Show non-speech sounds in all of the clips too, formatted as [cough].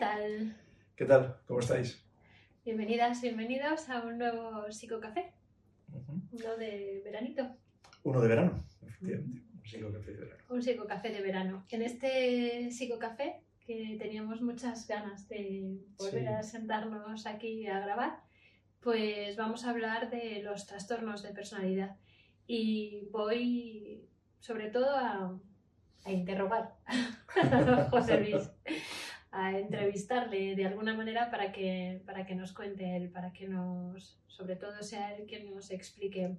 Hola, ¿qué tal? ¿Qué tal? ¿Cómo estáis? Bienvenidas, bienvenidos a un nuevo psicocafé, Ujú. uno de veranito, Uno de verano, efectivamente. Un psicocafé de verano. un psicocafé de verano. En este psicocafé, que teníamos muchas ganas de volver Sí. a sentarnos aquí a grabar, pues vamos a hablar de los trastornos de personalidad. Y voy sobre todo a, a interrogar [laughs] a José Luis, a entrevistarle de alguna manera para que, para que nos cuente él, para que nos, sobre todo sea él quien nos explique.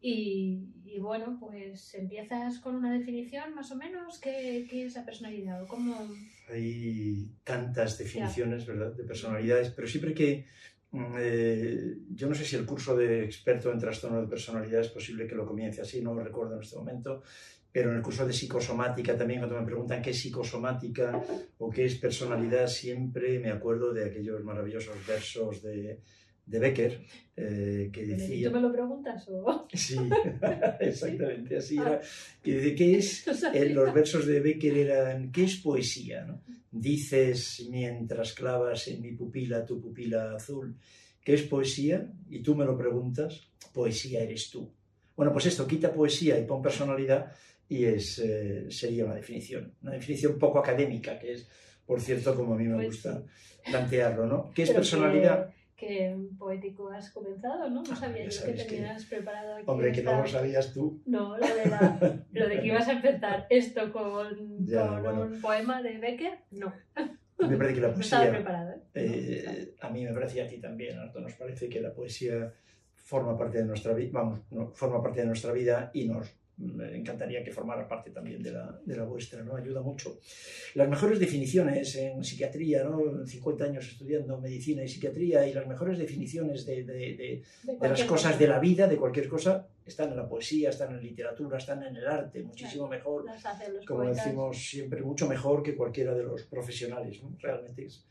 Y, y bueno, pues empiezas con una definición más o menos, ¿qué, qué es la personalidad? ¿O cómo... Hay tantas definiciones, ¿verdad?, de personalidades, pero siempre que... mm, eh, yo no sé si el curso de experto en trastorno de personalidad es posible que lo comience así, no lo recuerdo en este momento, pero en el curso de psicosomática también, cuando me preguntan qué es psicosomática o qué es personalidad, siempre me acuerdo de aquellos maravillosos versos de, de Becker, eh, que decía... ¿Tú me lo preguntas o...? Sí, [laughs] [laughs] exactamente, así era. Que dice, ¿qué es? [laughs] Eh, los versos de Becker eran, ¿qué es poesía? no? Dices mientras clavas en mi pupila tu pupila azul, ¿qué es poesía? Y tú me lo preguntas, poesía eres tú. Bueno, pues esto, quita poesía y pon personalidad y es, eh, sería una definición, una definición poco académica, que es, por cierto, como a mí me Pues gusta plantearlo, ¿no? ¿Qué es Pero personalidad? Que, que poético has comenzado, ¿no? No Ah, sabía ya yo que sabes que- tenías preparado aquí Hombre, que no lo sabías tú. No, lo de, la- lo de que ibas a empezar [laughs] esto con, Ya, con bueno. un poema de Becker, no. Me parece que la [laughs] No estaba poesía... preparado, ¿eh? Eh, a mí me parece y a ti también, Arto, nos parece que la poesía forma parte de nuestra vida, vamos, no, forma parte de nuestra vida y nos mm, encantaría que formara parte también de la, de la vuestra, ¿no? Ayuda mucho. Las mejores definiciones en psiquiatría, ¿no? 50 años estudiando medicina y psiquiatría y las mejores definiciones de, de- de- las cosas cosa. de la vida, de cualquier cosa, están en la poesía, están en la literatura, están en el arte, muchísimo mejor como poetas. decimos siempre, mucho mejor que cualquiera de los profesionales. ¿no? Realmente es,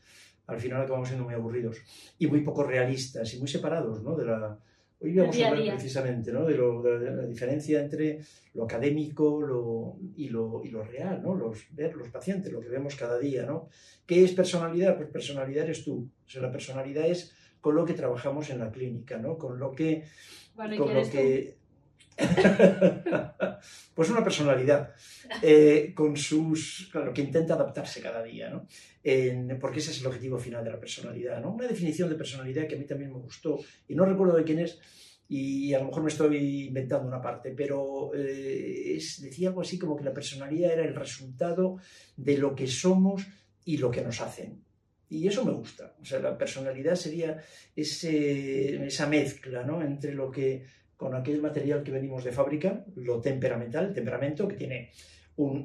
al final acabamos siendo muy aburridos y muy poco realistas y muy separados ¿no? de la... Hoy vamos día a hablar precisamente ¿no? de, lo- de la diferencia entre lo académico lo, y, lo, y lo real, ¿no? los, ver los pacientes, lo que vemos cada día. ¿no? ¿Qué es personalidad? Pues personalidad eres tú. O sea, la personalidad es con lo que trabajamos en la clínica, ¿no? con lo que Bueno, ¿y con lo que... [laughs] pues una personalidad eh, con sus... Claro, que intenta adaptarse cada día, ¿no? Porque ese es el objetivo final de la personalidad, ¿no? Una definición de personalidad que a mí también me gustó y no recuerdo de quién es y a lo mejor me estoy inventando una parte, pero eh, es, decía algo así como que la personalidad era el resultado de lo que somos y lo que nos hacen. Y eso me gusta. O sea, la personalidad sería esa mezcla ¿no? entre lo que, con aquel material que venimos de fábrica, lo temperamental, el temperamento, que tiene un,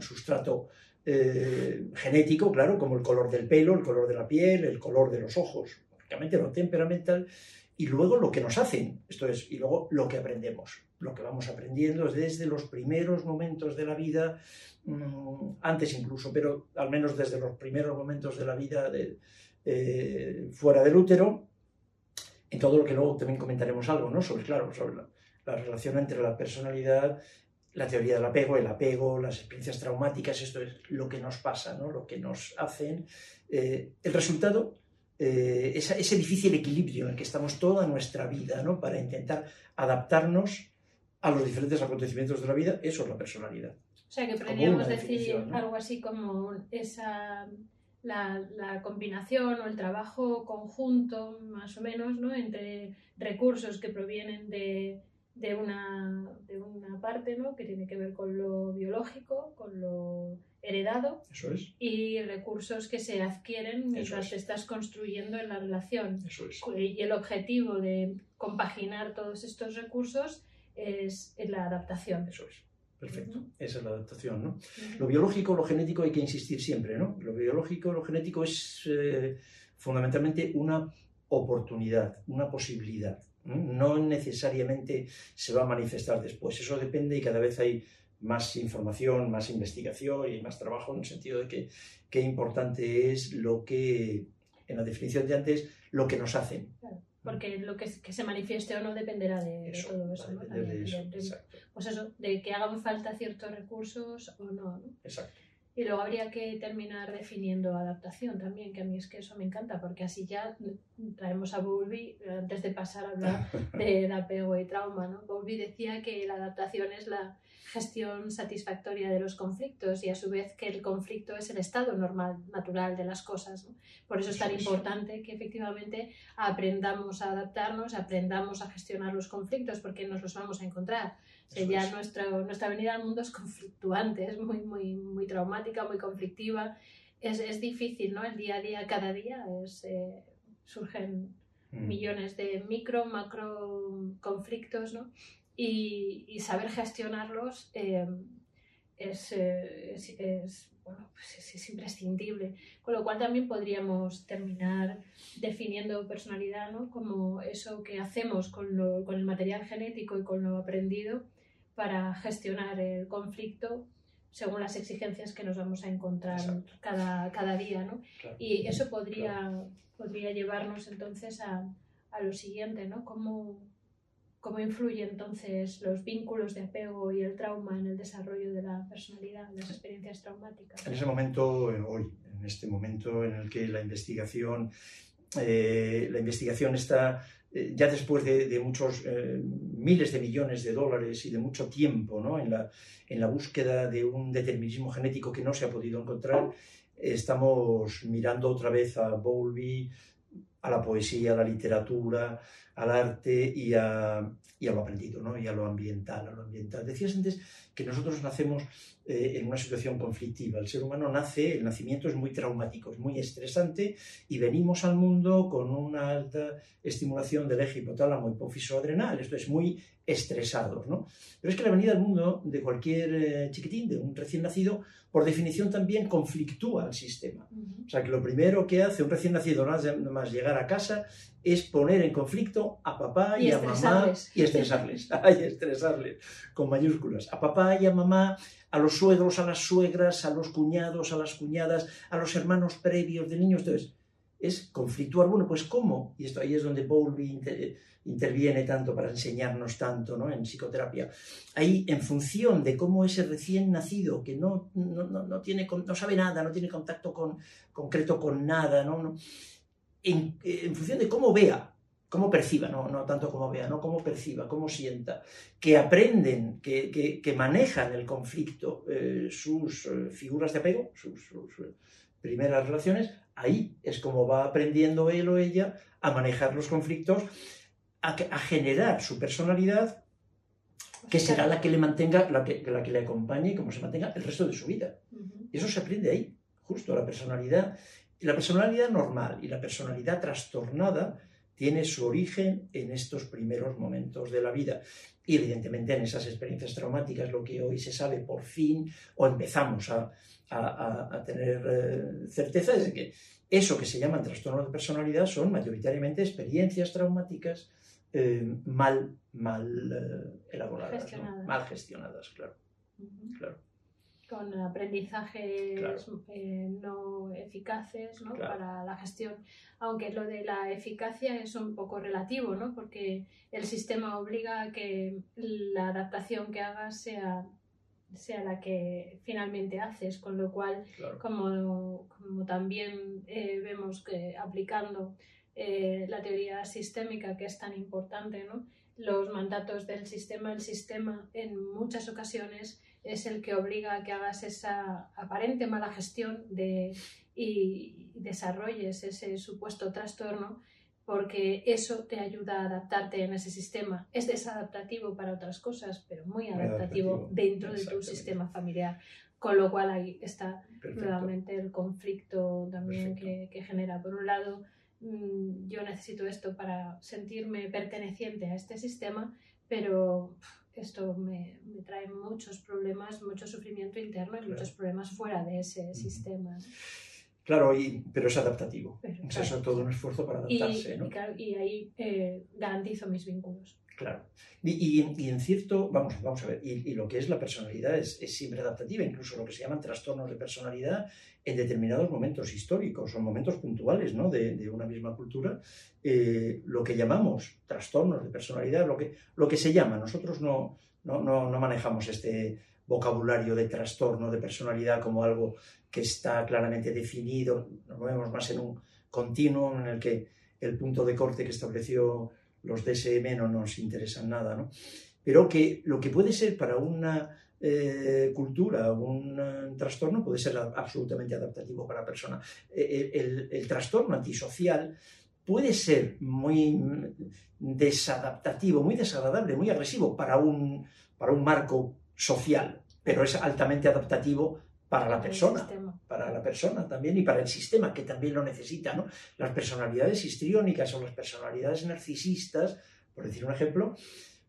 sustrato eh, genético, claro, como el color del pelo, el color de la piel, el color de los ojos, lógicamente lo temperamental, y luego lo que nos hacen, esto es, y luego lo que aprendemos, lo que vamos aprendiendo desde los primeros momentos de la vida, mm, antes incluso, pero al menos desde los primeros momentos de la vida eh, fuera del útero, en todo lo que luego también comentaremos algo, ¿no? Sobre, claro, sobre la, la relación entre la personalidad, la teoría del apego, el apego, las experiencias traumáticas, esto es lo que nos pasa, ¿no? Lo que nos hacen. Eh, el resultado, eh, esa- ese difícil equilibrio en el que estamos toda nuestra vida, ¿no? Para intentar adaptarnos a los diferentes acontecimientos de la vida, eso es la personalidad. O sea, que podríamos decir ¿no? algo así como esa la, la combinación o el trabajo conjunto, más o menos, ¿no? entre recursos que provienen de, de una, de una parte ¿no? que tiene que ver con lo biológico, con lo heredado, Eso es, y recursos que se adquieren mientras es. te estás construyendo en la relación. eso es. Y el objetivo de compaginar todos estos recursos es la adaptación. Eso es. Perfecto. Esa es la adaptación, ¿no? Lo biológico, lo genético hay que insistir siempre, ¿no? Lo biológico, lo genético es eh, fundamentalmente una oportunidad, una posibilidad. ¿no? No necesariamente se va a manifestar después. Eso depende y cada vez hay más información, más investigación y más trabajo en el sentido de que qué importante es lo que, en la definición de antes, lo que nos hacen. Porque lo que, que se manifieste o no dependerá de, de Eso, todo eso, ¿no? de eso, pues eso, de que hagan falta ciertos recursos o no, ¿no? exacto. Y luego habría que terminar definiendo adaptación también, que a mí es que eso me encanta, porque así ya traemos a Bowlby, antes de pasar a hablar [laughs] de apego y trauma, ¿no? Bowlby decía que la adaptación es la gestión satisfactoria de los conflictos y a su vez que el conflicto es el estado normal, natural de las cosas. ¿no? Por eso es tan importante que efectivamente aprendamos a adaptarnos, aprendamos a gestionar los conflictos, porque nos los vamos a encontrar. O sea, ya nuestra, nuestra venida al mundo es conflictuante, es muy, muy, muy traumática, muy conflictiva. Es, es difícil, ¿no? El día a día, cada día, es, eh, surgen mm. millones de micro, macro conflictos, ¿no? Y, y saber gestionarlos eh, es, eh, es, es, bueno, pues es, imprescindible. Con lo cual también podríamos terminar definiendo personalidad ¿no? como eso que hacemos con, lo, con el material genético y con lo aprendido para gestionar el conflicto según las exigencias que nos vamos a encontrar cada, cada, día. ¿no? Y eso podría, podría llevarnos entonces a, a lo siguiente, ¿no? ¿Cómo, ¿Cómo influye entonces los vínculos de apego y el trauma en el desarrollo de la personalidad, las experiencias traumáticas? En ese momento, hoy, en este momento en el que la investigación, eh, la investigación está ya después de, muchos eh, miles de millones de dólares y de mucho tiempo ¿no? en, la, en la búsqueda de un determinismo genético que no se ha podido encontrar, estamos mirando otra vez a Bowlby, a la poesía, a la literatura, al arte y a, y a lo aprendido, ¿no? y a lo ambiental, a lo ambiental. Decías antes que nosotros nacemos eh, en una situación conflictiva. El ser humano nace, el nacimiento es muy traumático, es muy estresante y venimos al mundo con una alta estimulación del eje hipotálamo hipófiso adrenal, esto es muy estresados. ¿no? Pero es que la venida al mundo de cualquier eh, chiquitín, de un recién nacido, por definición también conflictúa al sistema. O sea que lo primero que hace un recién nacido nada más llegar a casa es poner en conflicto a papá y, a mamá y estresarles, [laughs] y estresarles con mayúsculas, a papá y a mamá, a los suegros, a las suegras, a los cuñados, a las cuñadas, a los hermanos previos de niños. Entonces, es conflictuar. Bueno, pues ¿cómo? Y esto ahí es donde Bowlby interviene tanto para enseñarnos tanto ¿no? en psicoterapia. Ahí, en función de cómo ese recién nacido, que no, no, no, tiene, no sabe nada, no tiene contacto con, concreto con nada, ¿no? En, en, función de cómo vea, cómo perciba, no, no tanto cómo vea, no cómo perciba, cómo sienta, que aprenden, que, que, manejan el conflicto, eh, sus eh, figuras de apego, sus primeras relaciones, ahí es como va aprendiendo él o ella a manejar los conflictos, a, a generar su personalidad, que será la que le mantenga, la que, la que le acompañe y como se mantenga el resto de su vida. Eso se aprende ahí, justo la personalidad. La personalidad normal y la personalidad trastornada tiene su origen en estos primeros momentos de la vida. Y evidentemente en esas experiencias traumáticas, lo que hoy se sabe por fin, o empezamos a, a, tener eh, certeza es que eso que se llaman trastornos de personalidad son mayoritariamente experiencias traumáticas eh, mal, mal eh, elaboradas, mal gestionadas, claro. claro. Con aprendizajes no eficaces ¿no? para la gestión. Aunque lo de la eficacia es un poco relativo, ¿no? porque el sistema obliga a que la adaptación que hagas sea sea la que finalmente haces, con lo cual, como, como, también eh, vemos que aplicando eh, la teoría sistémica, que es tan importante, ¿no? los mandatos del sistema, el sistema en muchas ocasiones es el que obliga a que hagas esa aparente mala gestión de, y desarrolles ese supuesto trastorno porque eso te ayuda a adaptarte en ese sistema. Es desadaptativo para otras cosas, pero muy adaptativo, dentro de tu sistema familiar. Con lo cual ahí está nuevamente el conflicto también que, genera. Por un lado, mm, yo necesito esto para sentirme perteneciente a este sistema, pero esto me, trae muchos problemas, mucho sufrimiento interno y muchos problemas fuera de ese sistema. Claro, y, pero es adaptativo. es eso todo un esfuerzo para adaptarse. Y, ¿no? y, ahí eh, garantizo mis vínculos. Claro. Y, en cierto, vamos, vamos a ver, y, lo que es la personalidad es, es, siempre adaptativa, incluso lo que se llaman trastornos de personalidad en determinados momentos históricos o momentos puntuales ¿no? de, una misma cultura, eh, lo que llamamos trastornos de personalidad, lo que, lo que se llama, nosotros no, no, no, no manejamos este vocabulario de trastorno de personalidad como algo que está claramente definido, nos movemos más en un continuo en el que el punto de corte que estableció los DSM no nos interesa nada, ¿no? pero que lo que puede ser para una eh, cultura, un, un, trastorno puede ser absolutamente adaptativo para la persona. El, el, el, trastorno antisocial puede ser muy desadaptativo, muy desagradable, muy agresivo para un, para un marco social, pero es altamente adaptativo para la persona, para la persona también y para el sistema que también lo necesita. ¿no? Las personalidades histriónicas o las personalidades narcisistas, por decir un ejemplo,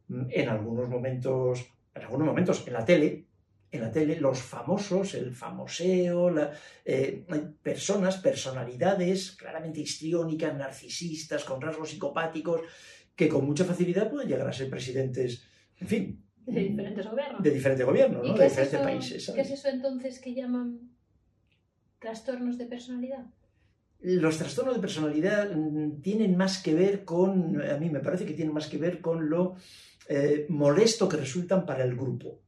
en algunos momentos, en algunos momentos en la tele, en la tele, los famosos, el famoseo, la, eh, personas, personalidades claramente histriónicas, narcisistas, con rasgos psicopáticos, que con mucha facilidad pueden llegar a ser presidentes, en fin. De diferentes gobiernos. De diferentes gobiernos, ¿no? De diferentes eso, países. ¿Qué es eso entonces que llaman trastornos de personalidad? Los trastornos de personalidad mm, tienen más que ver con, a mí me parece que tienen más que ver con lo eh, molesto que resultan para el grupo.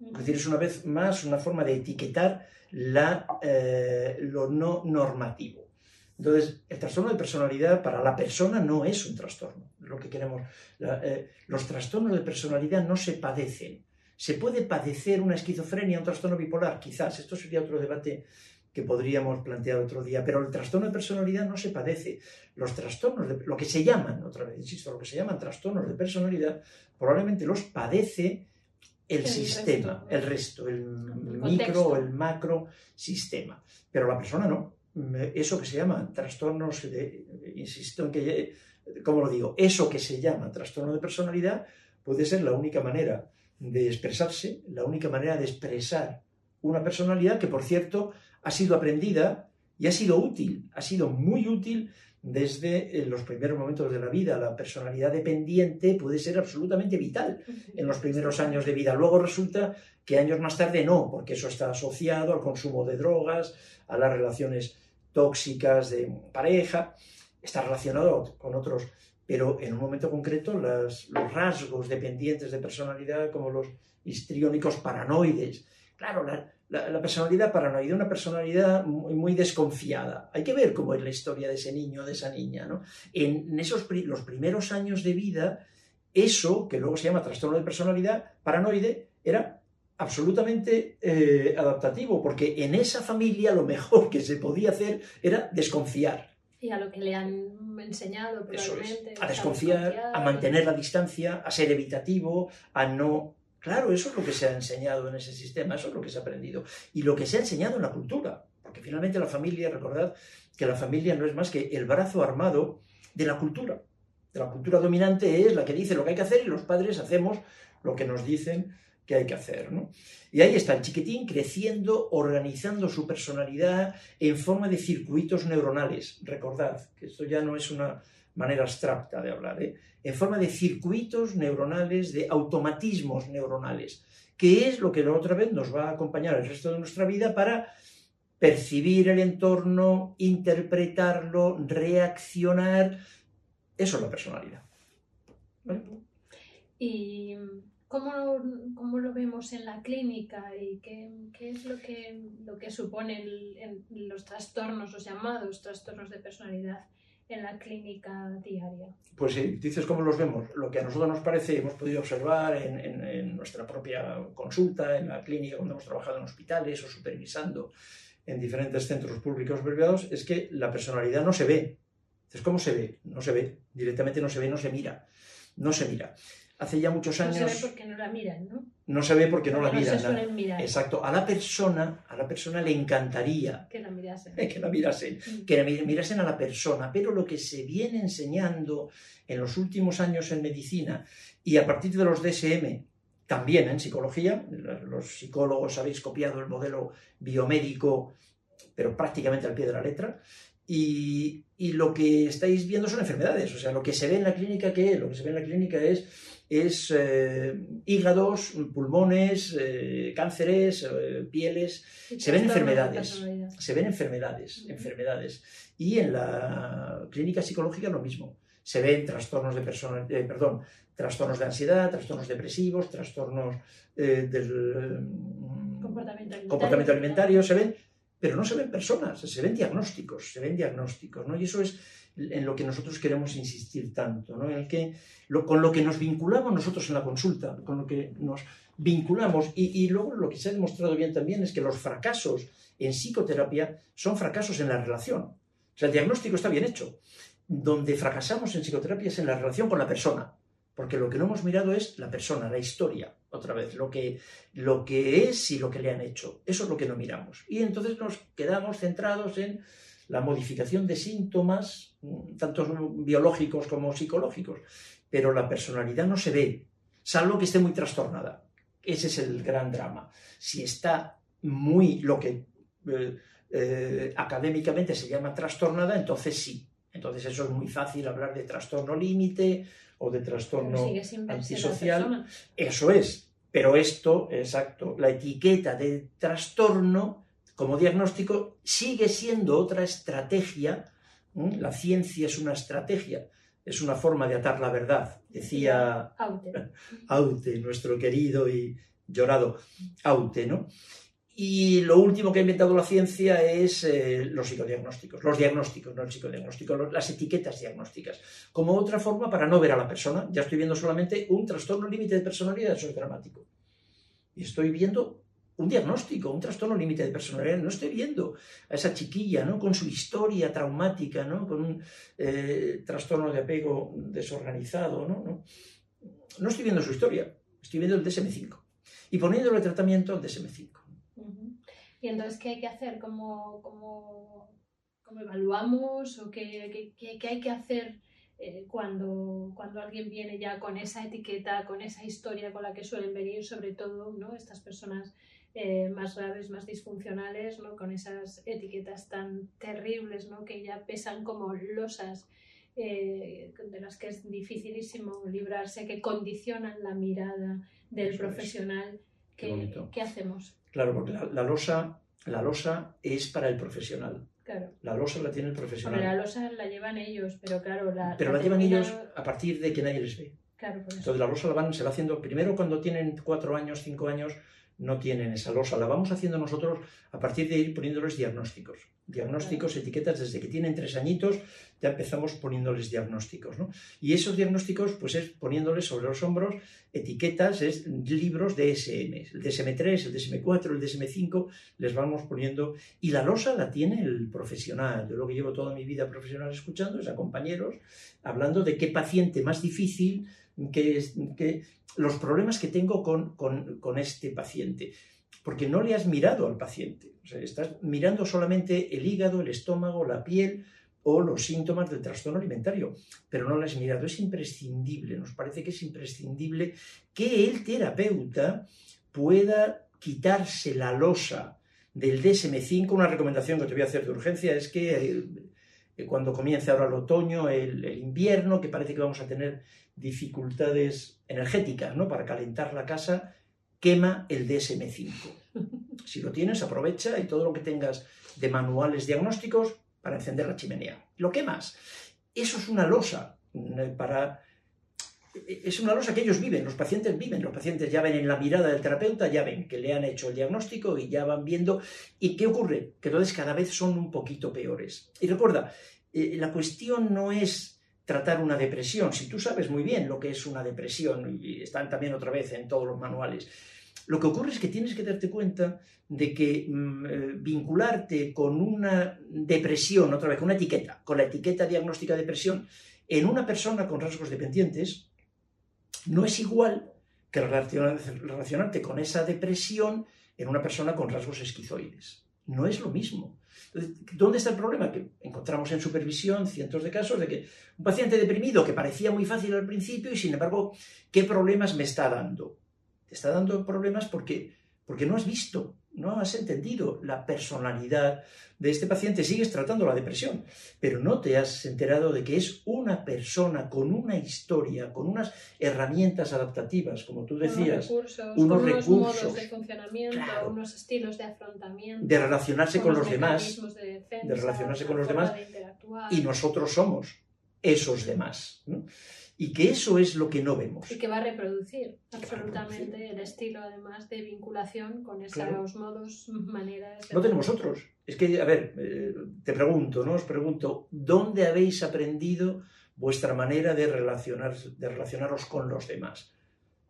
Es decir, es una vez más una forma de etiquetar la, eh, lo no normativo. Entonces, el trastorno de personalidad para la persona no es un trastorno. Lo que queremos. La, eh, los trastornos de personalidad no se padecen. Se puede padecer una esquizofrenia, un trastorno bipolar, quizás. Esto sería otro debate que podríamos plantear otro día, pero el trastorno de personalidad no se padece. Los trastornos, de, lo que se llaman, otra vez insisto, lo que se llaman trastornos de personalidad, probablemente los padece el, el sistema, resto. el resto, el, el micro o el macro sistema. Pero la persona no. Eso que se llama trastornos de, insisto en que, ¿cómo lo digo? Eso que se llama trastorno de personalidad puede ser la única manera de expresarse, la única manera de expresar una personalidad que, por cierto, ha sido aprendida y ha sido útil, ha sido muy útil desde eh, los primeros momentos de la vida. La personalidad dependiente puede ser absolutamente vital en los primeros años de vida. Luego resulta que años más tarde no, porque eso está asociado al consumo de drogas, a las relaciones tóxicas de pareja, está relacionado con otros, pero en un momento concreto las, los rasgos dependientes de personalidad, como los histriónicos paranoides, claro, la, la, la, personalidad paranoide, una personalidad muy, muy, desconfiada. Hay que ver cómo es la historia de ese niño, de esa niña. ¿no? En, esos los primeros años de vida, eso, que luego se llama trastorno de personalidad paranoide, era absolutamente eh, adaptativo, porque en esa familia lo mejor que se podía hacer era desconfiar. Y a lo que le han enseñado, probablemente. Es, a desconfiar, desconfiar, a mantener la distancia, a ser evitativo, a no Claro, eso es lo que se ha enseñado en ese sistema, eso es lo que se ha aprendido. Y lo que se ha enseñado en la cultura. Porque finalmente la familia, recordad que la familia no es más que el brazo armado de la cultura. La cultura dominante es la que dice lo que hay que hacer y los padres hacemos lo que nos dicen que hay que hacer. ¿no? Y ahí está el chiquitín creciendo, organizando su personalidad en forma de circuitos neuronales. Recordad que esto ya no es una manera abstracta de hablar, ¿eh? en forma de circuitos neuronales, de automatismos neuronales, que es lo que otra vez nos va a acompañar el resto de nuestra vida para percibir el entorno, interpretarlo, reaccionar. Eso es la personalidad. Y ¿Cómo, ¿Cómo, lo vemos en la clínica y qué, qué es lo que, lo que suponen los trastornos, los llamados trastornos de personalidad en la clínica diaria? Pues sí, dices cómo los vemos. Lo que a nosotros nos parece, hemos podido observar en, en, en nuestra propia consulta, en la clínica, cuando hemos trabajado en hospitales o supervisando en diferentes centros públicos privados, es que la personalidad no se ve. Entonces, ¿cómo se ve? No se ve. Directamente no se ve, no se mira. No se mira hace ya muchos años. No se ve porque no la miran, ¿no? No se ve porque no la miran. No se suelen mirar. Exacto. A la persona, a la persona le encantaría que la mirasen. [laughs] Que la mirasen, mm. que la mirasen a la persona. Pero lo que se viene enseñando en los últimos años en medicina y a partir de los DSM, también en psicología, los psicólogos habéis copiado el modelo biomédico, pero prácticamente al pie de la letra, y, y, lo que estáis viendo son enfermedades. O sea, lo que se ve en la clínica, ¿qué? Lo que se ve en la clínica es, es eh, hígados, pulmones, eh, cánceres, eh, pieles. Se ven enfermedades. Se ven enfermedades, enfermedades. Y en la clínica psicológica lo mismo. se ven trastornos de persona, eh, perdón, trastornos de ansiedad, trastornos depresivos, trastornos del mm, comportamiento alimentario. comportamiento alimentario, se ven, pero no se ven personas, se ven diagnósticos, se ven diagnósticos, ¿no? Y eso es en lo que nosotros queremos insistir tanto, ¿no? En el que, con lo que nos vinculamos nosotros en la consulta, con lo que nos vinculamos, y, y luego lo que se ha demostrado bien también es que los fracasos en psicoterapia son fracasos en la relación. O sea, el diagnóstico está bien hecho. Donde fracasamos en psicoterapia es en la relación con la persona, porque lo que no hemos mirado es la persona, la historia, otra vez, lo que, lo que es y lo que le han hecho. Eso es lo que no miramos. Y entonces nos quedamos centrados en la modificación de síntomas, tanto biológicos como psicológicos, pero la personalidad no se ve, salvo que esté muy trastornada. Ese es el gran drama. Si está muy, lo que eh, eh, académicamente se llama trastornada, entonces sí. Entonces eso es muy fácil hablar de trastorno límite o de trastorno antisocial. Eso es. Pero esto, exacto, la etiqueta de trastorno como diagnóstico sigue siendo otra estrategia. La ciencia es una estrategia, es una forma de atar la verdad. Decía Aute, [laughs] Aute nuestro querido y llorado Aute, ¿no? Y lo último que ha inventado la ciencia es eh, los psicodiagnósticos, los diagnósticos, no el psicodiagnóstico, las etiquetas diagnósticas, como otra forma para no ver a la persona. Ya estoy viendo solamente un trastorno límite de personalidad, eso es dramático. Y estoy viendo un diagnóstico, un trastorno límite de personalidad. No estoy viendo a esa chiquilla ¿no? con su historia traumática, ¿no? con un eh, trastorno de apego desorganizado. ¿no? ¿no? No estoy viendo su historia, estoy viendo el DSM-5 y poniéndole tratamiento al DSM-5. Y entonces, ¿qué hay que hacer? ¿Cómo, cómo, cómo evaluamos? ¿O qué, qué, qué, hay que hacer eh, cuando, cuando alguien viene ya con esa etiqueta, con esa historia con la que suelen venir, sobre todo ¿no? estas personas eh, más graves, más disfuncionales, ¿no? con esas etiquetas tan terribles ¿no? que ya pesan como losas? Eh, de las que es dificilísimo librarse, que condicionan la mirada del profesional. ¿Qué, ¿Qué, hacemos? Claro, porque la, losa, la losa es para el profesional. Claro. La losa la tiene el profesional. la losa la llevan ellos, pero claro, la. Pero la, llevan ellos a partir de que nadie les ve. Claro. Entonces la losa la van, se va haciendo primero cuando tienen cuatro años, cinco años, no tienen esa losa. La vamos haciendo nosotros a partir de ir poniéndoles diagnósticos. Diagnósticos, etiquetas, desde que tienen tres añitos ya empezamos poniéndoles diagnósticos. ¿no? Y esos diagnósticos, pues es poniéndoles sobre los hombros etiquetas, es libros DSM, el DSM3, el DSM4, el DSM5, les vamos poniendo. Y la losa la tiene el profesional. Yo lo que llevo toda mi vida profesional escuchando es a compañeros hablando de qué paciente más difícil que, los problemas que tengo con, este paciente. Porque no le has mirado al paciente. estás mirando solamente el hígado, el estómago, la piel o los síntomas del trastorno alimentario, pero no lo has mirado. Es imprescindible, nos parece que es imprescindible que el terapeuta pueda quitarse la losa del DSM5. Una recomendación que te voy a hacer de urgencia es que eh, cuando comience ahora el otoño, el invierno, que parece que vamos a tener dificultades energéticas ¿no? para calentar la casa, quema el DSM5. [laughs] Si lo tienes, aprovecha y todo lo que tengas de manuales diagnósticos para encender la chimenea. Lo quemas. Eso es una losa eh, para... Es una losa que ellos viven, los pacientes viven, los pacientes ya ven en la mirada del terapeuta, ya ven que le han hecho el diagnóstico y ya van viendo. ¿Y qué ocurre? Que entonces cada vez son un poquito peores. Y recuerda, eh, la cuestión no es tratar una depresión. Si tú sabes muy bien lo que es una depresión, y están también otra vez en todos los manuales, lo que ocurre es que tienes que darte cuenta de que mm, eh, vincularte con una depresión, otra vez, con una etiqueta, con la etiqueta diagnóstica de depresión, en una persona con rasgos dependientes, no es igual que relacionarte con esa depresión en una persona con rasgos esquizoides. No es lo mismo. ¿Dónde está el problema? Que encontramos en supervisión cientos de casos de que un paciente deprimido que parecía muy fácil al principio y sin embargo, ¿qué problemas me está dando? Te está dando problemas porque, porque no has visto no has entendido la personalidad de este paciente, sigues tratando la depresión, pero no te has enterado de que es una persona con una historia, con unas herramientas adaptativas, como tú decías, unos recursos, unos, modos de funcionamiento, unos estilos de afrontamiento, de relacionarse con los demás, de, relacionarse con los demás, y nosotros somos esos demás. ¿no? Y que eso es lo que no vemos. Y que va a reproducir absolutamente el estilo, además, de vinculación con esos Claro. modos, maneras. de- No tenemos otros. Es que, a ver, eh, te pregunto, ¿no? Os pregunto, ¿dónde habéis aprendido vuestra manera de, relacionar, de relacionaros con los demás?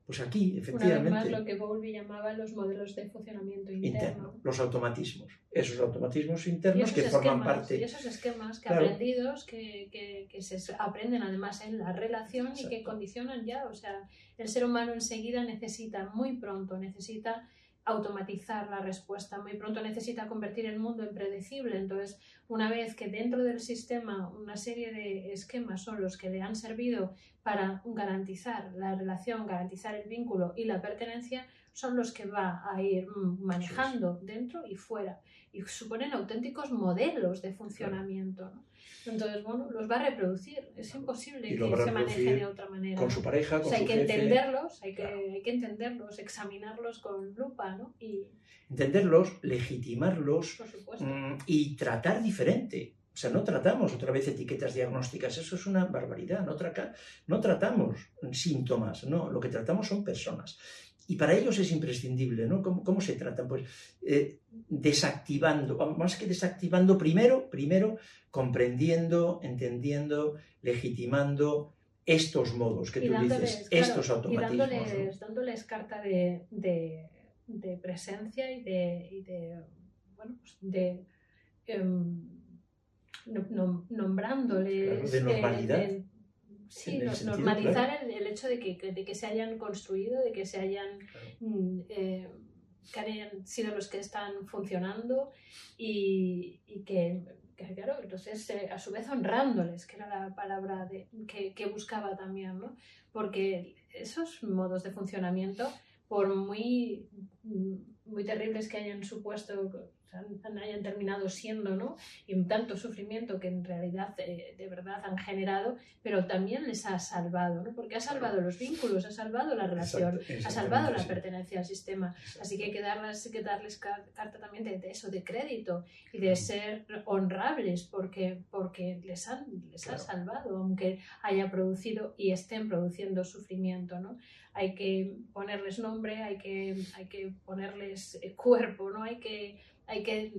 Pues aquí, Una vez efectivamente. más, lo que Bowlby llamaba los modelos de funcionamiento interno. interno, los automatismos. Esos automatismos internos esos, que forman parte. y esos esquemas que Claro. aprendidos, que, que- que se aprenden además en la relación y que condicionan ya. O sea, el ser humano enseguida necesita, muy pronto, necesita automatizar la respuesta, muy pronto necesita convertir el mundo en predecible. Entonces, una vez que dentro del sistema una serie de esquemas son los que le han servido para garantizar la relación, garantizar el vínculo y la pertenencia, son los que va a ir mm, manejando dentro y fuera y suponen auténticos modelos de funcionamiento. ¿no? Entonces, bueno, los va a reproducir. Es imposible Y que se maneje reproducir de otra manera. Con su pareja, O con sea, hay su que jefe. entenderlos, hay que, Claro. hay que entenderlos, examinarlos con lupa, ¿no? Y, Entenderlos, legitimarlos mm, y tratar diferente. O sea, no tratamos otra vez etiquetas diagnósticas, eso es una barbaridad. No, traca- no tratamos síntomas, no, lo que tratamos son personas. Y para ellos es imprescindible, ¿no? ¿Cómo, cómo se tratan? Pues eh, desactivando, más que desactivando, primero, primero comprendiendo, entendiendo, legitimando estos modos que y tú dándoles, dices, claro, estos y automatismos. ¿no? dándoles, carta de, de, de presencia y de, y de bueno, pues de em, nom- nom- nombrándoles. Claro, de eh, normalidad. de- sí, no- normalizar el, el hecho de que, de que se hayan construido, de que se hayan Claro. mm, eh, que hayan sido los que están funcionando y, y que, que, claro, entonces eh, a su vez honrándoles, que era la palabra de, que, que buscaba también, ¿no? Porque esos modos de funcionamiento, por muy, mm, muy terribles que hayan supuesto, han- hayan terminado siendo, ¿no? Y un tanto sufrimiento que en realidad eh, de verdad han generado, pero también les ha salvado, ¿no? Porque ha salvado los vínculos, ha salvado la relación, Exacto, ha salvado la pertenencia al sistema. Así que hay que darles, que darles car- carta también de, de eso, de crédito y de ser honrables porque, porque les, han, les ha Claro. salvado, aunque haya producido y estén produciendo sufrimiento. ¿no? Hay que ponerles nombre, hay que, hay que ponerles eh, cuerpo, ¿no? hay, que, hay que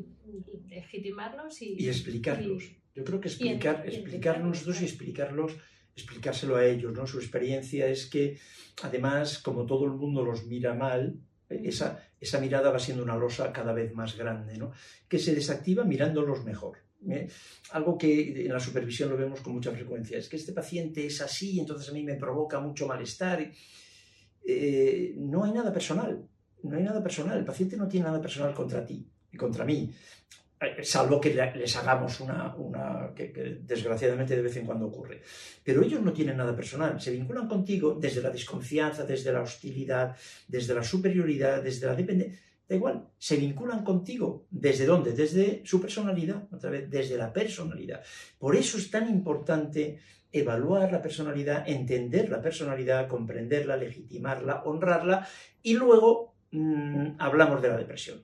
legitimarlos y, y explicarlos. y- Yo creo que explicar, y explicarnos nosotros y explicarlos, explicárselo a ellos, ¿no? Su experiencia es que, además, como todo el mundo los mira mal, eh, esa, esa mirada va siendo una losa cada vez más grande, ¿no? Que se desactiva mirándolos mejor. ¿eh? Algo que en la supervisión lo vemos con mucha frecuencia, es que este paciente es así, entonces a mí me provoca mucho malestar. Eh, no hay nada personal, no hay nada personal, el paciente no tiene nada personal contra ti contra mí eh, salvo que le- les hagamos una, que desgraciadamente de vez en cuando ocurre. Pero ellos no tienen nada personal, se vinculan contigo desde la desconfianza, desde la hostilidad, desde la superioridad, desde la dependencia. Da igual, se vinculan contigo. ¿Desde dónde? Desde su personalidad, otra vez, desde la personalidad. Por eso es tan importante evaluar la personalidad, entender la personalidad, comprenderla, legitimarla, honrarla y luego mm, hablamos de la depresión.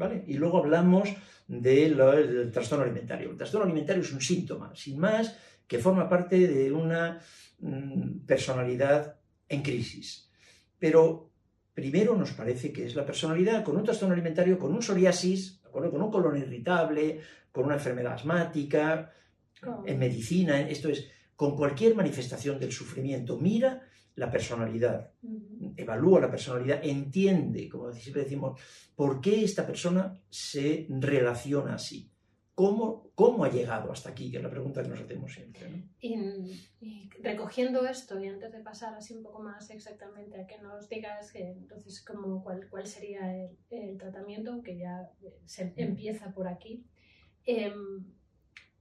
¿Vale? Y luego hablamos de lo- del trastorno alimentario. El trastorno alimentario es un síntoma, sin más, que forma parte de una mm, personalidad en crisis. Pero primero nos parece que es la personalidad con un trastorno alimentario, con un psoriasis, ¿de acuerdo? con un colon irritable, con una enfermedad asmática, en medicina, esto es, con cualquier manifestación del sufrimiento, mira la personalidad, evalúa la personalidad, entiende, como siempre decimos, por qué esta persona se relaciona así. ¿Cómo, cómo ha llegado hasta aquí? Que es la pregunta que nos hacemos siempre. ¿no? Y, y recogiendo esto, y antes de pasar así un poco más exactamente a que nos digas que, entonces como cuál, cuál sería el, el tratamiento, aunque ya eh, se empieza por aquí, em,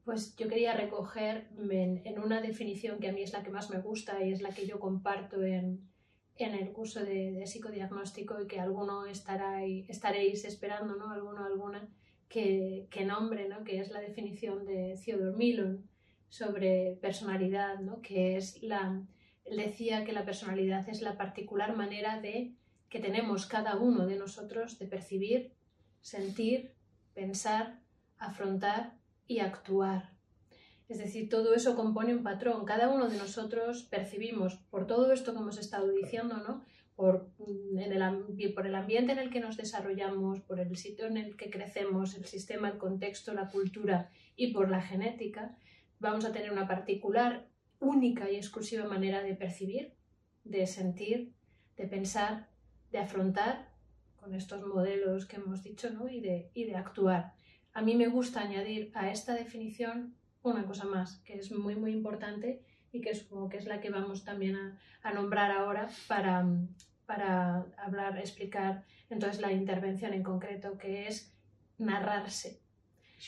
pues yo quería recoger en, una definición que a mí es la que más me gusta y es la que yo comparto en, en el curso de, psicodiagnóstico y que alguno estará estaréis esperando, ¿no? Alguno, alguna, que, que nombre, ¿no? Que es la definición de Theodore Millon sobre personalidad, ¿no? Que es la... Él decía que la personalidad es la particular manera de que tenemos cada uno de nosotros de percibir, sentir, pensar, afrontar y actuar. Es decir, todo eso compone un patrón. Cada uno de nosotros percibimos, por todo esto que hemos estado diciendo, ¿no? por, en el, por el ambiente en el que nos desarrollamos, por el sitio en el que crecemos, el sistema, el contexto, la cultura y por la genética, vamos a tener una particular, única y exclusiva manera de percibir, de sentir, de pensar, de afrontar con estos modelos que hemos dicho ¿no? y, de, y de actuar. A mí me gusta añadir a esta definición una cosa más, que es muy, muy importante y que supongo que es la que vamos también a, a nombrar ahora para, para hablar, explicar entonces la intervención en concreto, que es narrarse.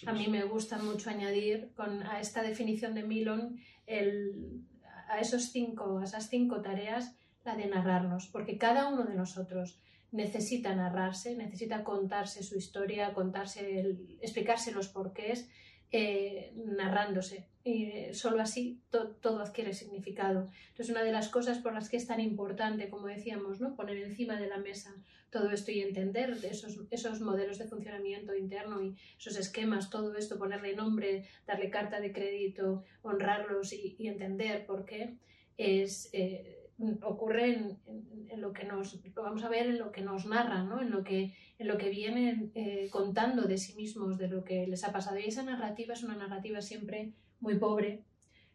A mí me gusta mucho añadir con, a esta definición de Milon el, a, esos cinco, a esas cinco tareas la de narrarnos, porque cada uno de nosotros necesita narrarse, necesita contarse su historia, contarse el, explicarse los porqués, eh, narrándose. Y solo así todo adquiere significado. Entonces, una de las cosas por las que es tan importante, como decíamos, ¿no? poner encima de la mesa todo esto y entender esos, esos modelos de funcionamiento interno y esos esquemas, todo esto, ponerle nombre, darle carta de crédito, honrarlos y, entender por qué, es, eh, ocurre en, lo que nos, vamos a ver en lo que nos narran, ¿no? en, lo que, en lo que vienen eh, contando de sí mismos, de lo que les ha pasado. Y esa narrativa es una narrativa siempre muy pobre,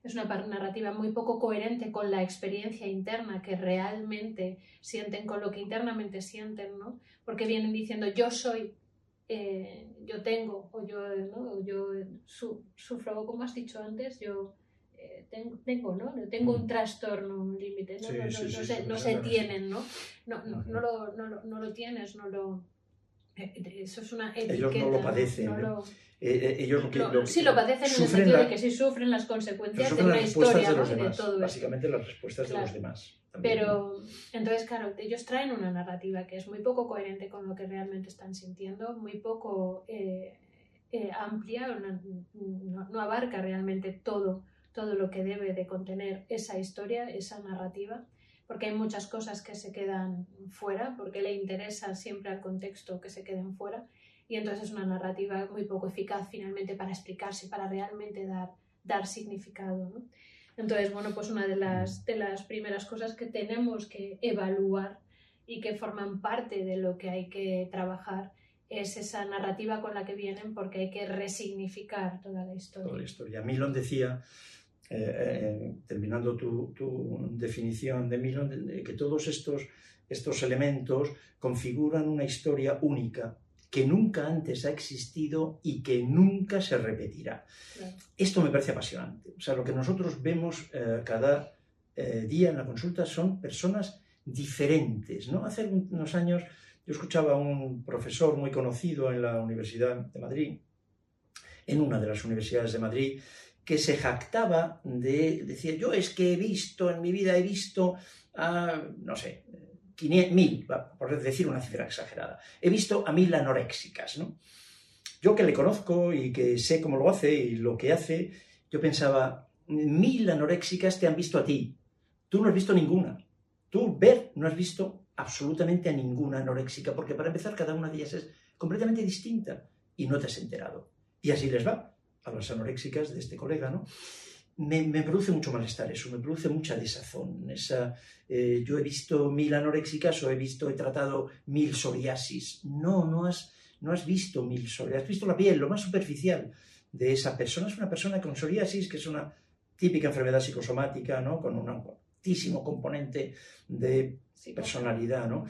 es una narrativa muy poco coherente con la experiencia interna que realmente sienten, con lo que internamente sienten, ¿no? Porque vienen diciendo yo soy, eh, yo tengo, o yo, ¿no? yo sufro, como has dicho antes, yo tengo, tengo, ¿no? Tengo un mm. trastorno, un límite, ¿no? no, se, tienen, ¿no? No, no, no, lo, no, no lo tienes, no lo... Eh, eso es una etiqueta. Ellos no lo padecen. Lo... Eh, eh, ellos lo, sí lo padecen en el sentido de que sí sufren las consecuencias de una historia de, los de todo Básicamente las respuestas de los demás. Pero entonces, claro, ellos traen una narrativa que es muy poco coherente con lo que realmente están sintiendo, muy poco eh, amplia, no, no, abarca realmente todo todo lo que debe de contener esa historia, esa narrativa, porque hay muchas cosas que se quedan fuera, porque le interesa siempre al contexto que se queden fuera, y entonces es una narrativa muy poco eficaz finalmente para explicarse, para realmente dar, dar significado. Entonces, bueno, pues una de las, de las primeras cosas que tenemos que evaluar y que forman parte de lo que hay que trabajar es esa narrativa con la que vienen porque hay que resignificar toda la historia. Toda la historia. Milon decía eh, eh, terminando tu, definición de Milon, que todos estos, estos elementos configuran una historia única que nunca antes ha existido y que nunca se repetirá. Esto me parece apasionante. O sea, lo que nosotros vemos eh, cada día en la consulta son personas diferentes. ¿no? Hace unos años yo escuchaba a un profesor muy conocido en la Universidad de Madrid, en una de las universidades de Madrid, que se jactaba de, decir, yo es que he visto, en mi vida he visto a, no sé, mil, por decir una cifra exagerada, he visto a mil anoréxicas, ¿no? Yo que le conozco y que sé cómo lo hace y lo que hace, yo pensaba, mil anoréxicas te han visto a ti, tú no has visto ninguna, tú, ver, no has visto absolutamente a ninguna anoréxica, porque para empezar cada una de ellas es completamente distinta y no te has enterado. Y así les va a las anoréxicas de este colega, ¿no? Me, produce mucho malestar eso, me produce mucha desazón. Esa, eh, yo he visto mil anoréxicas o he visto, he tratado mil psoriasis. No, no has, no has visto mil psoriasis, has visto la piel, lo más superficial de esa persona. Es una persona con psoriasis, que es una típica enfermedad psicosomática, ¿no? Con un altísimo componente de personalidad, ¿no?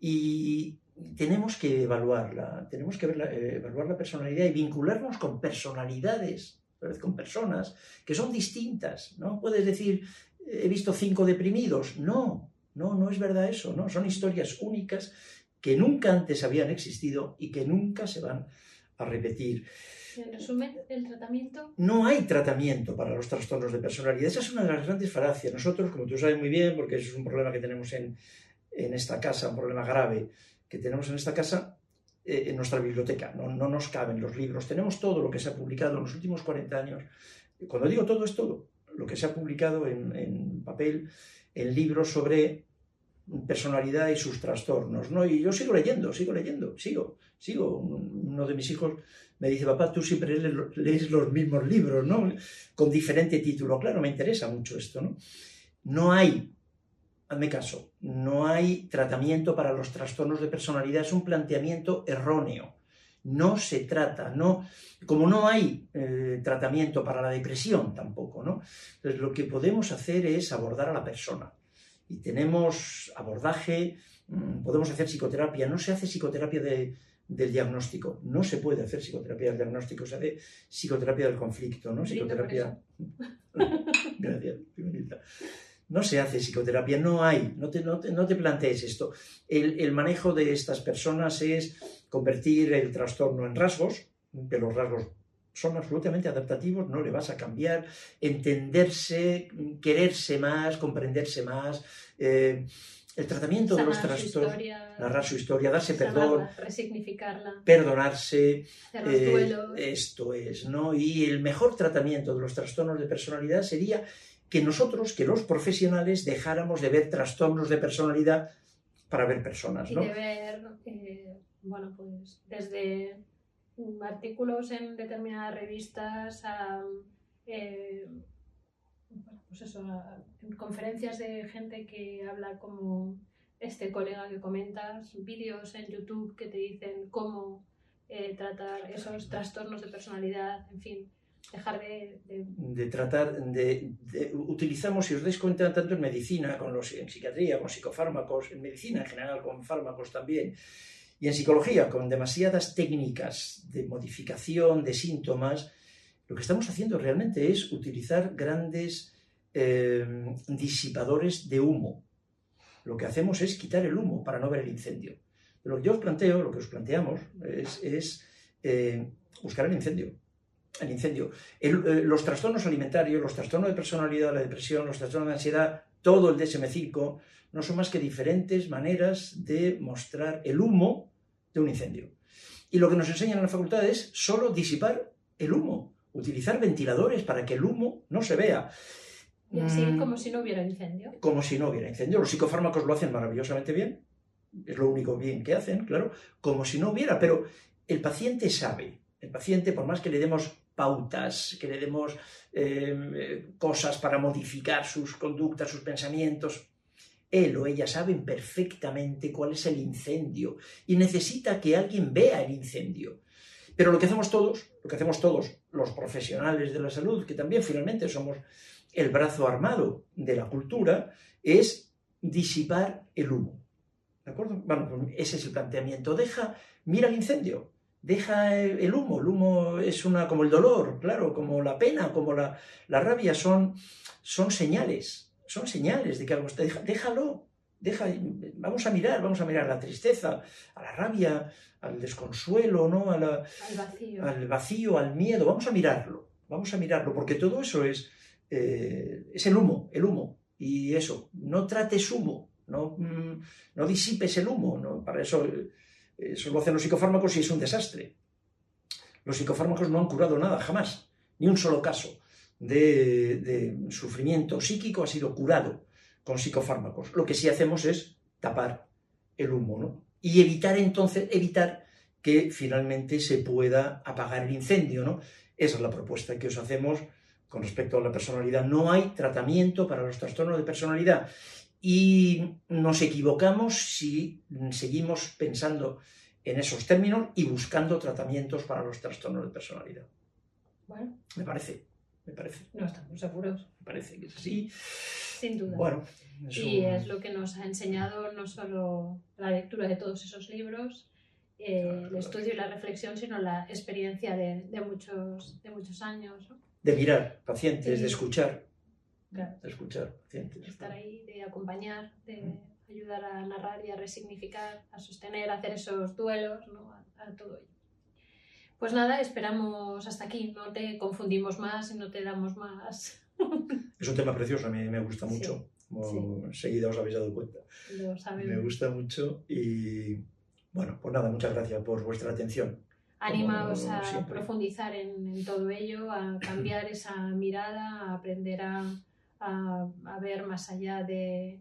Y, tenemos que evaluarla, tenemos que eh, evaluar la personalidad y vincularnos con personalidades, con personas que son distintas. No puedes decir, he visto cinco deprimidos. No, no, no es verdad eso. No, son historias únicas que nunca antes habían existido y que nunca se van a repetir. En resumen, el tratamiento. No hay tratamiento para los trastornos de personalidad. Esa es una de las grandes falacias. Nosotros, como tú sabes muy bien, porque eso es un problema que tenemos en, en esta casa, un problema grave, que tenemos en esta casa, eh, en nuestra biblioteca. No, no, nos caben los libros. Tenemos todo lo que se ha publicado en los últimos 40 años. Cuando digo todo, es todo. Lo que se ha publicado en, en papel, en libros sobre personalidad y sus trastornos, ¿no? Y yo sigo leyendo, sigo leyendo, sigo, sigo. Uno de mis hijos me dice, papá, tú siempre lees los mismos libros, ¿no? Con diferente título. Claro, me interesa mucho esto, ¿no? No hay, hazme caso, no hay tratamiento para los trastornos de personalidad, es un planteamiento erróneo. No se trata, no, como no hay eh, tratamiento para la depresión tampoco, ¿no? Entonces lo que podemos hacer es abordar a la persona. Y tenemos abordaje, mm, podemos hacer psicoterapia, no se hace psicoterapia de, del diagnóstico. No se puede hacer psicoterapia del diagnóstico, se hace psicoterapia del conflicto, ¿no? Psicoterapia. [laughs] Gracias, No se hace psicoterapia, no hay, no te, no te, plantees esto. El, el, manejo de estas personas es convertir el trastorno en rasgos, que los rasgos son absolutamente adaptativos, no le vas a cambiar, entenderse, quererse más, comprenderse más. Eh, el tratamiento de los trastornos, narrar su historia, darse perdón, perdonarse, eh, esto es, ¿no? Y el mejor tratamiento de los trastornos de personalidad sería que nosotros, que los profesionales, dejáramos de ver trastornos de personalidad para ver personas, ¿no? Y de ver, eh, bueno, pues desde artículos en determinadas revistas a... Eh, pues eso, conferencias de gente que habla como este colega que comentas, vídeos en YouTube que te dicen cómo eh, tratar esos trastornos de personalidad, en fin, dejar de... Tratar, de, utilizamos, si os dais cuenta, tanto en medicina, con los, en psiquiatría, con psicofármacos, en medicina en general, con fármacos también, y en psicología, con demasiadas técnicas de modificación de síntomas, lo que estamos haciendo realmente es utilizar grandes eh, disipadores de humo. Lo que hacemos es quitar el humo para no ver el incendio. lo que yo os planteo, lo que os planteamos, es, eh, buscar el incendio. El incendio. Eh, los trastornos alimentarios, los trastornos de personalidad, la depresión, los trastornos de ansiedad, todo el DSM5, no son más que diferentes maneras de mostrar el humo de un incendio. Y lo que nos enseñan en la facultad es solo disipar el humo utilizar ventiladores para que el humo no se vea. Y así mm. como si no hubiera incendio. Como si no hubiera incendio. Los psicofármacos lo hacen maravillosamente bien. Es lo único bien que hacen, claro. Como si no hubiera. Pero el paciente sabe. El paciente, por más que le demos pautas, que le demos eh, cosas para modificar sus conductas, sus pensamientos, él o ella saben perfectamente cuál es el incendio y necesita que alguien vea el incendio. Pero lo que hacemos todos, lo que hacemos todos los profesionales de la salud, que también finalmente somos el brazo armado de la cultura, es disipar el humo. ¿De acuerdo? Bueno, pues ese es el planteamiento. Deja, mira el incendio, deja el humo. El humo es una, como el dolor, claro, como la pena, como la, rabia, son, son señales, son señales de que algo está. déjalo, deja, vamos a mirar, vamos a mirar la tristeza, a la rabia, al desconsuelo, ¿no? al, vacío. al vacío, al miedo. Vamos a mirarlo, vamos a mirarlo, porque todo eso es, eh, es el humo, el humo. Y eso, no trates humo, no, mm, no disipes el humo, ¿no? para eso, eso lo hacen los psicofármacos y es un desastre. Los psicofármacos no han curado nada, jamás, ni un solo caso de, de sufrimiento psíquico ha sido curado con psicofármacos. Lo que sí hacemos es tapar el humo, ¿no? y evitar entonces, evitar que finalmente se pueda apagar el incendio, ¿no? Esa es la propuesta que os hacemos con respecto a la personalidad. No hay tratamiento para los trastornos de personalidad y nos equivocamos si seguimos pensando en esos términos y buscando tratamientos para los trastornos de personalidad. Bueno. Me parece, me parece. No estamos seguros. Me parece que es así. Sin duda. Bueno, y es lo que nos ha enseñado no solo la lectura de todos esos libros, eh, el estudio y la reflexión, sino la experiencia de, de muchos, de muchos años. De mirar pacientes, de escuchar. De escuchar pacientes. De estar ahí, de acompañar, de ayudar a narrar y a resignificar, a sostener, a hacer esos duelos, ¿no? a, todo ello. Pues nada, esperamos hasta aquí, no te confundimos más y no te damos más. [laughs] es un tema precioso, a mí me gusta mucho como enseguida os habéis dado cuenta. Me gusta mucho y bueno, pues nada, muchas gracias por vuestra atención. Animaos a profundizar en, todo ello, a cambiar [clears throat] esa mirada, a aprender a, a, ver más allá de,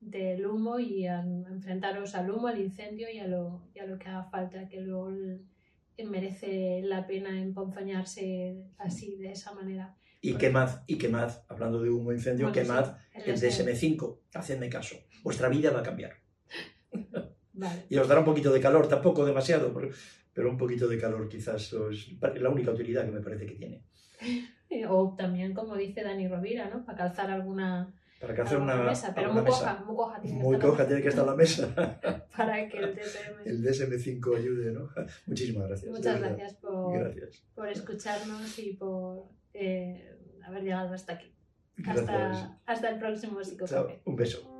del humo y a enfrentaros al humo, al incendio y a lo, y a lo que haga falta, que luego el- merece la pena emponzoñarse así, de esa manera. Y quemad, y quemad, hablando de humo e incendio, Bueno, quemad sí, el DSM5. Hacedme caso. Vuestra vida va a cambiar. [laughs] Vale. Y os dará un poquito de calor, tampoco demasiado, pero un poquito de calor quizás es la única utilidad que me parece que tiene. O también, como dice Dani Rovira, ¿no? Para calzar alguna, Para alguna una, mesa, pero muy coja, muy coja tiene que estar coja tiene que estar la mesa. [laughs] para que el DSM... El DSM5 ayude, ¿no? [laughs] Muchísimas gracias. Muchas gracias por, Gracias. por escucharnos y por eh, haber llegado hasta aquí. Hasta, hasta el próximo. Psicocafé. Un beso.